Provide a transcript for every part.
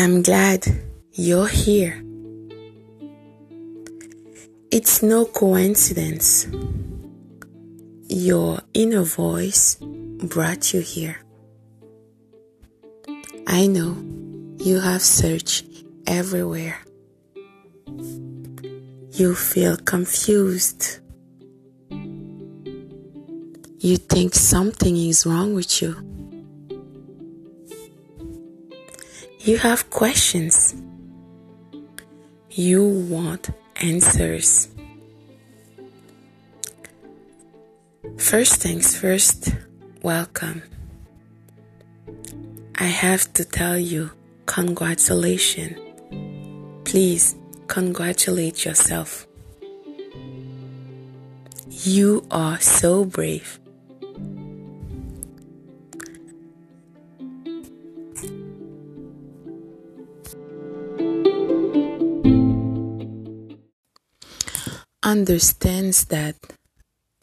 I'm glad you're here. It's no coincidence. Your inner voice brought you here. I know you have searched everywhere. You feel confused. You think something is wrong with you. You have questions. You want answers. First things first, welcome. I have to tell you, congratulations. Please congratulate yourself. You are so brave. Understands that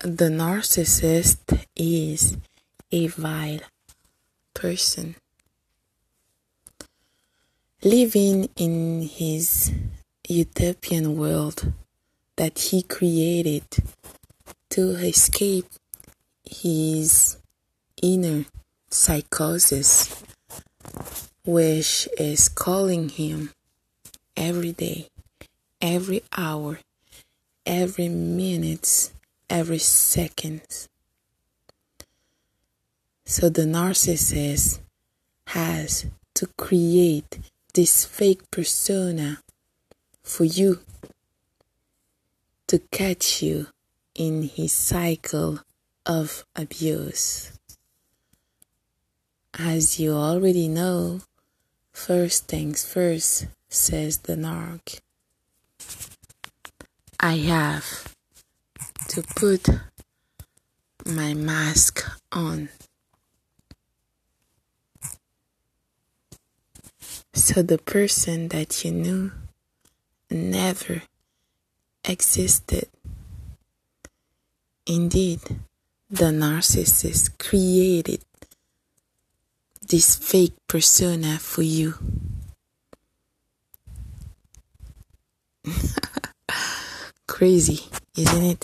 the narcissist is a vile person. Living in his utopian world that he created to escape his inner psychosis, which is calling him every day, every hour, every minute, every second. So the narcissist has to create this fake persona for you to catch you in his cycle of abuse. As you already know, first things first, says the narc. I have to put my mask on. So the person that you knew never existed. Indeed, the narcissist created this fake persona for you. Crazy, isn't it?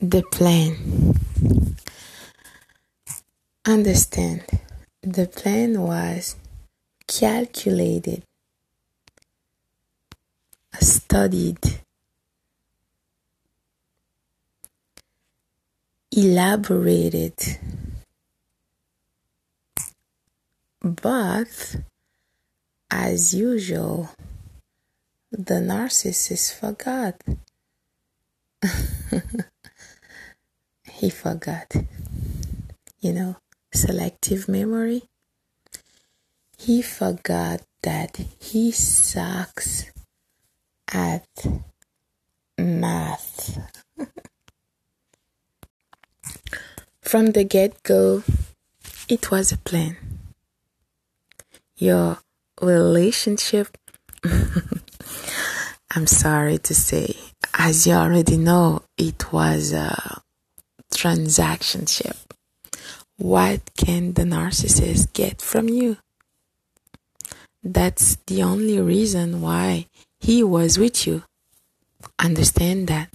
The plan. Understand, the plan was calculated, studied, elaborated, but as usual, the narcissist forgot. he forgot. You know, selective memory. He forgot that he sucks at math. From the get go, it was a plan. Your relationship I'm sorry to say, as you already know, it was a transaction ship. What can the narcissist get from you? That's the only reason why he was with you. Understand that.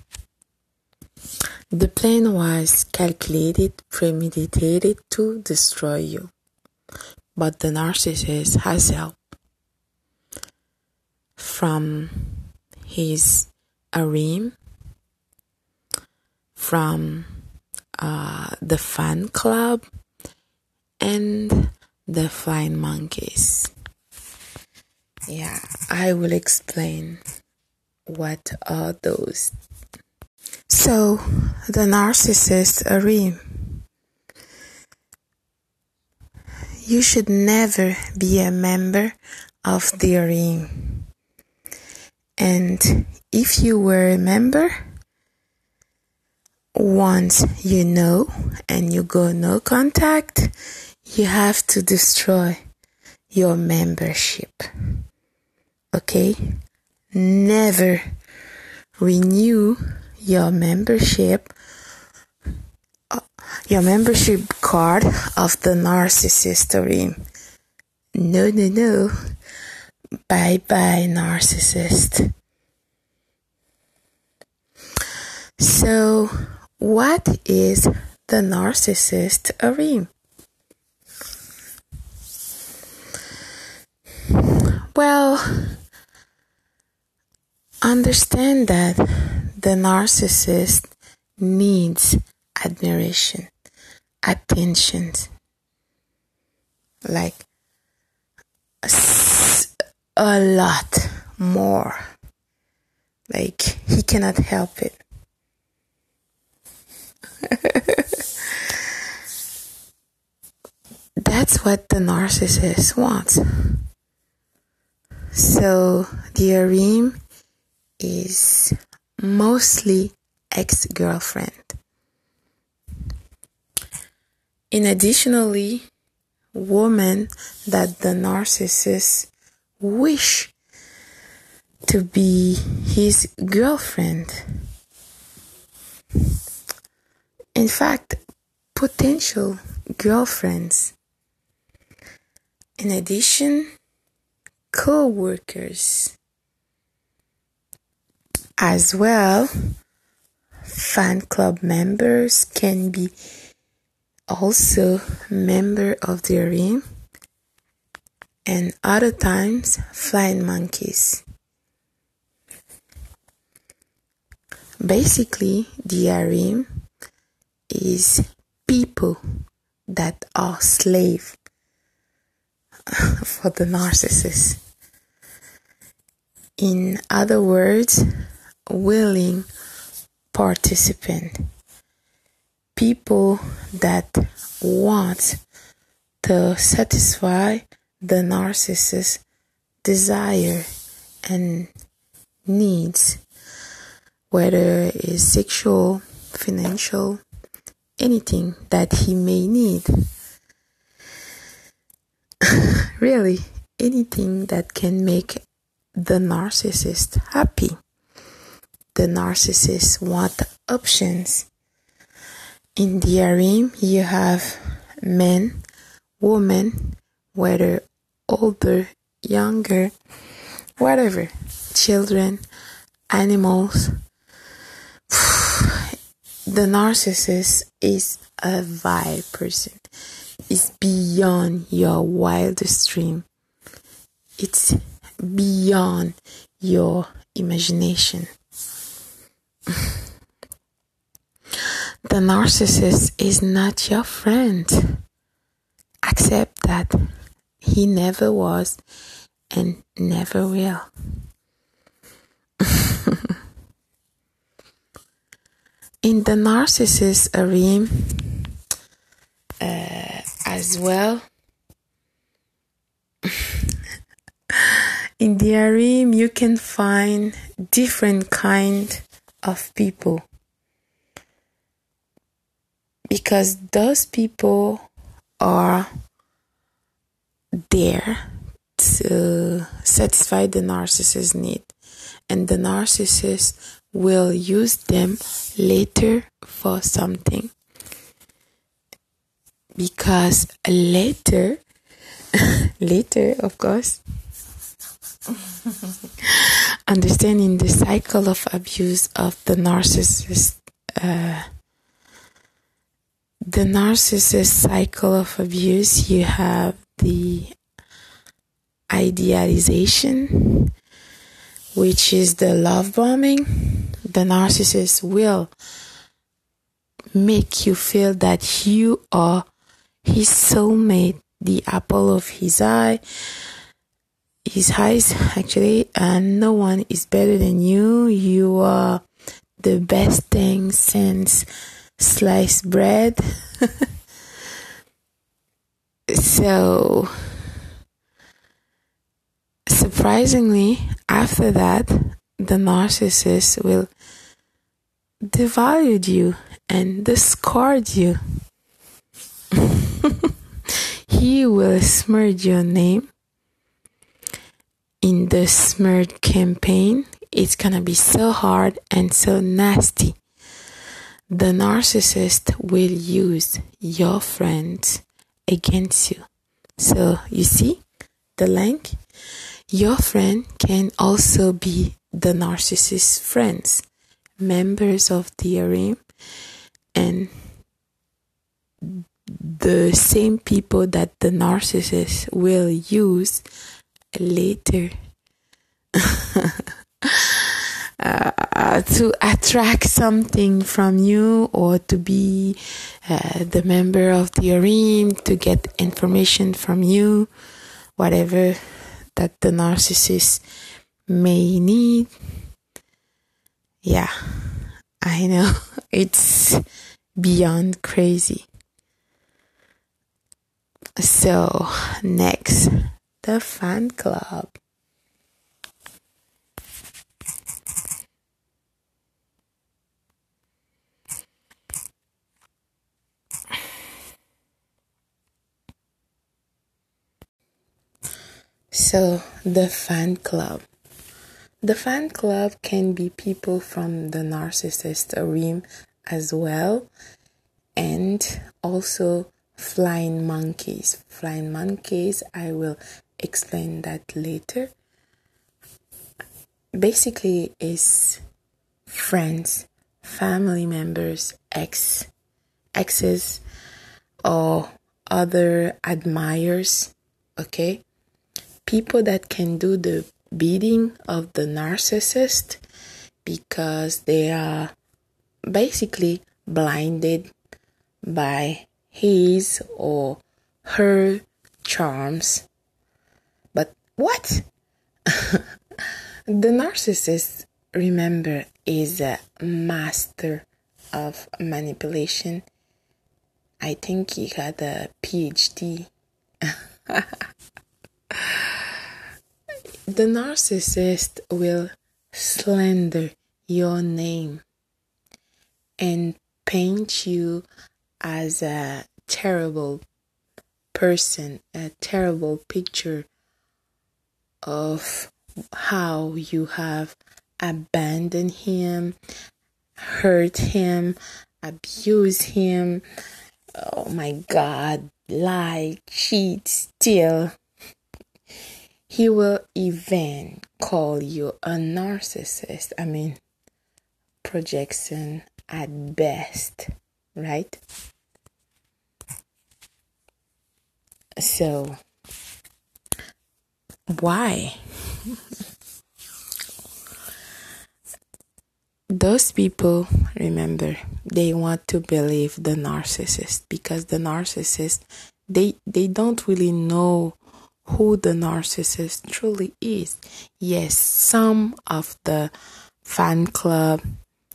The plan was calculated, premeditated to destroy you. But the narcissist has help from his harem, from uh, the fan club, and the flying monkeys. Yeah, I will explain what are those. So, the narcissist harem. You should never be a member of the harem and if you were a member, once you know and you go no contact, you have to destroy your membership. Okay? Never renew your membership uh, your membership card of the narcissist harem. No, no, no. Bye bye, narcissist. So, what is the narcissist Arim? Well, understand that the narcissist needs admiration, attention, like a lot more. Like he cannot help it. That's what the narcissist wants. So the Arim is mostly ex girlfriend. In additionally, woman that the narcissist wish to be his girlfriend. In fact, potential girlfriends. In addition, co-workers as well fan club members can be also member of the Arim and other times flying monkeys. Basically, the Arim is people that are slave for the narcissist. In other words, willing participant. People that want to satisfy the narcissist's desire and needs, whether it's sexual, financial, anything that he may need. really, anything that can make the narcissist happy. The narcissist want options. In the Arim, you have men, women, whether older, younger, whatever, children, animals. the narcissist is a vile person. It's beyond your wildest dream. It's beyond your imagination. the narcissist is not your friend. Accept that he never was and never will. In the narcissist Arim, uh, as well, in the Arim you can find different kind of people because those people are there to satisfy the narcissist's need. And the narcissist will use them later for something. Because later later of course. Understanding the cycle of abuse of the narcissist uh, the narcissist cycle of abuse you have the idealization which is the love bombing the narcissist will make you feel that you are his soulmate the apple of his eye his eyes actually and no one is better than you. You are the best thing since sliced bread so surprisingly after that the narcissist will devalue you and discard you he will smear your name in the smurd campaign, it's gonna be so hard and so nasty. The narcissist will use your friends against you. So, you see, the link, your friend can also be the narcissist's friends, members of the harem, and the same people that the narcissist will use later uh, to attract something from you or to be uh, the member of the harem to get information from you whatever that the narcissist may need. Yeah i know. It's beyond crazy. So next the fan club So, the fan club. The fan club can be people from the narcissist harem as well, and also flying monkeys. Flying monkeys, I will explain that later. Basically, is friends, family members, ex, exes, or other admirers. Okay people that can do the bidding of the narcissist because they are basically blinded by his or her charms. But what? the narcissist, remember, is a master of manipulation. I think he had a PhD. The narcissist will slander your name and paint you as a terrible person, a terrible picture of how you have abandoned him, hurt him, abused him. Oh my God, lie, cheat, steal. He will even call you a narcissist. I mean, projection at best, right? So, why? Those people, remember, they want to believe the narcissist because the narcissist, they, they don't really know who the narcissist truly is. Yes, some of the fan club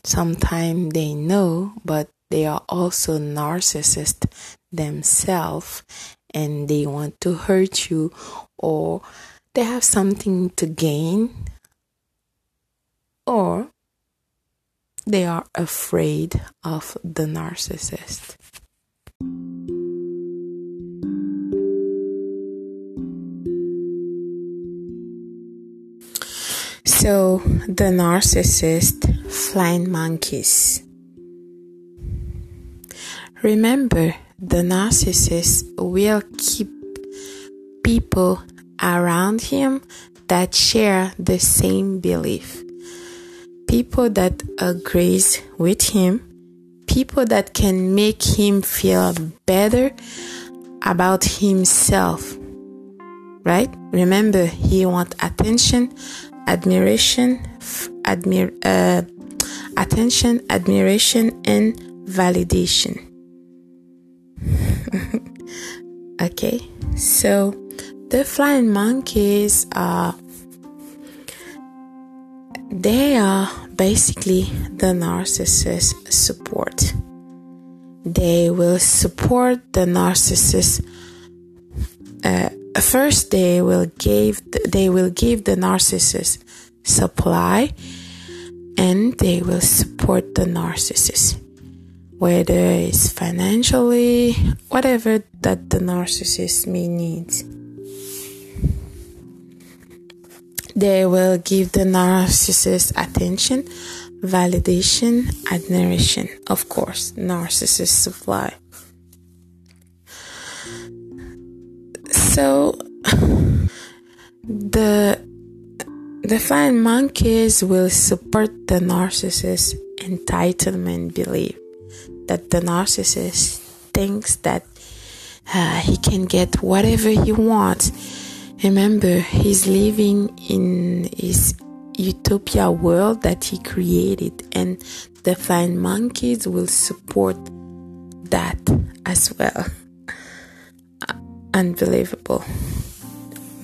sometimes they know, but they are also narcissists themselves and they want to hurt you or they have something to gain or they are afraid of the narcissist. So, the narcissist flying monkeys. Remember, the narcissist will keep people around him that share the same belief. People that agrees with him, people that can make him feel better about himself. Right? Remember, he want attention, admiration, admir, uh, attention, admiration, and validation. okay, so the flying monkeys are they are basically the narcissist support. They will support the narcissist. Uh, first they will give they will give the narcissist supply and they will support the narcissist. Whether it's financially whatever that the narcissist may need. They will give the narcissist attention validation admiration. Of course narcissist supply so The the flying monkeys will support the narcissist entitlement belief that the narcissist thinks that uh, he can get whatever he wants. Remember, he's living in his utopia world that he created, and the flying monkeys will support that as well. Unbelievable,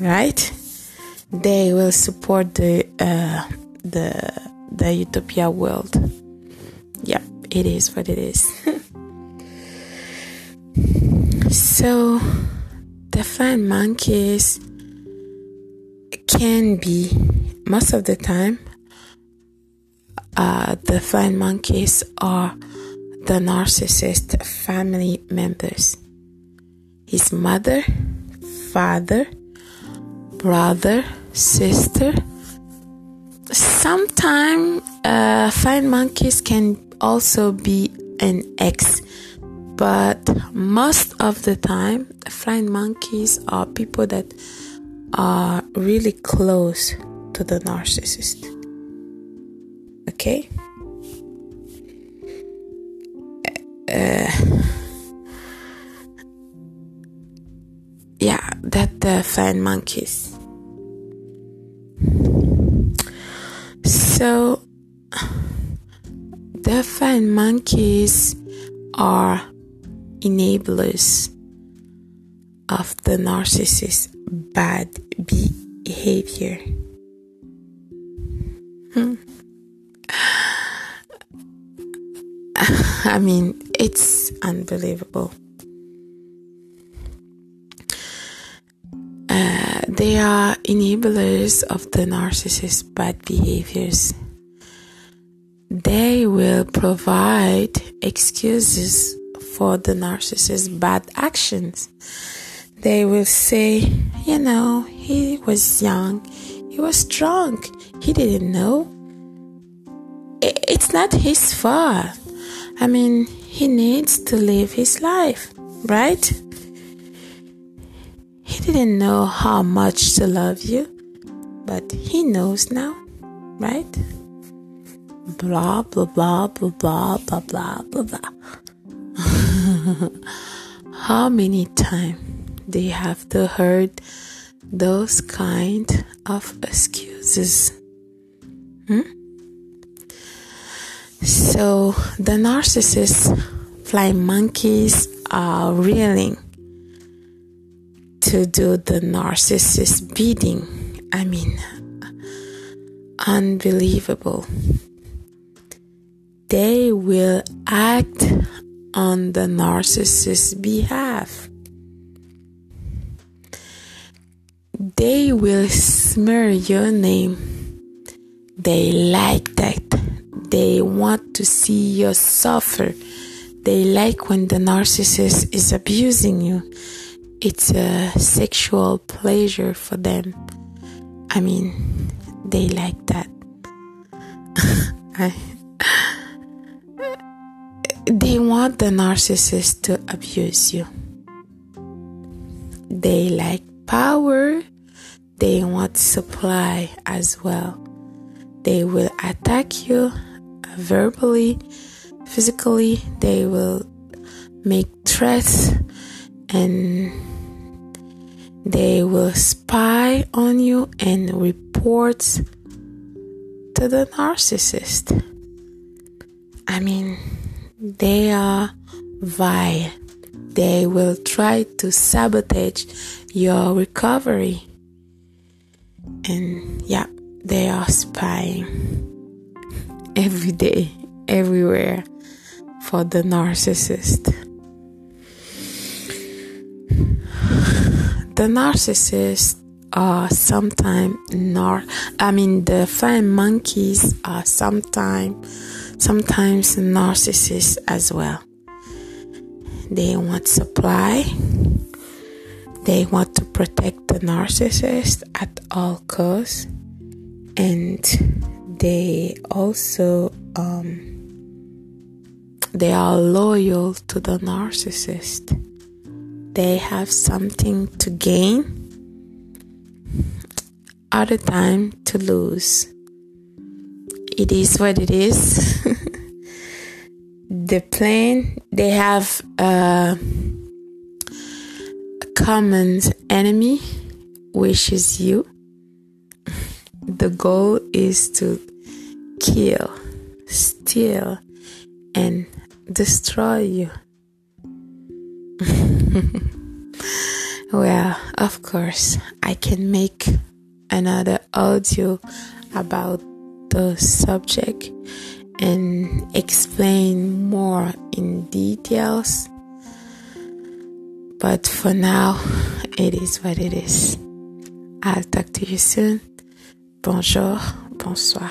right? They will support the uh, the the utopia world. Yeah, it is what it is. so, the flying monkeys can be most of the time uh, the flying monkeys are the narcissist family members his mother father brother sister sometimes uh, flying monkeys can also be an ex but most of the time flying monkeys are people that are really close to the narcissist. Okay? Uh, the flying monkeys. So, the flying monkeys are enablers of the narcissist's bad behavior. Hmm. I mean, it's unbelievable. They are enablers of the narcissist's bad behaviors. They will provide excuses for the narcissist's bad actions. They will say, you know, he was young, he was drunk, he didn't know. It's not his fault. I mean, he needs to live his life, right? Didn't know how much to love you, but he knows now, right? Blah, blah, blah, blah, blah, blah, blah, blah, blah. how many times do you have to heard those kind of excuses? Hmm? So the narcissists, flying monkeys, are willing to do the narcissist bidding. I mean, unbelievable. They will act on the narcissist's behalf. They will smear your name they like that. They want to see you suffer. They like when the narcissist is abusing you. It's a sexual pleasure for them. I mean, they like that. they want the narcissist to abuse you. They like power. They want supply as well. They will attack you uh, verbally, physically. They will make threats and they will spy on you and report to the narcissist. I mean, they are vile. They will try to sabotage your recovery. And yeah, they are spying every day, everywhere for the narcissist. The narcissists are sometimes nar I mean the flying monkeys are sometimes sometimes narcissists as well. They want supply. They want to protect the narcissist at all costs and they also um, they are loyal to the narcissist they have something to gain other time to lose. It is what it is. the plan, they have a, common enemy, which is you. The goal is to kill, steal, and destroy you. well, of course, I can make another audio about the subject and explain more in details. But for now, it is what it is. I'll talk to you soon. Bonjour, bonsoir.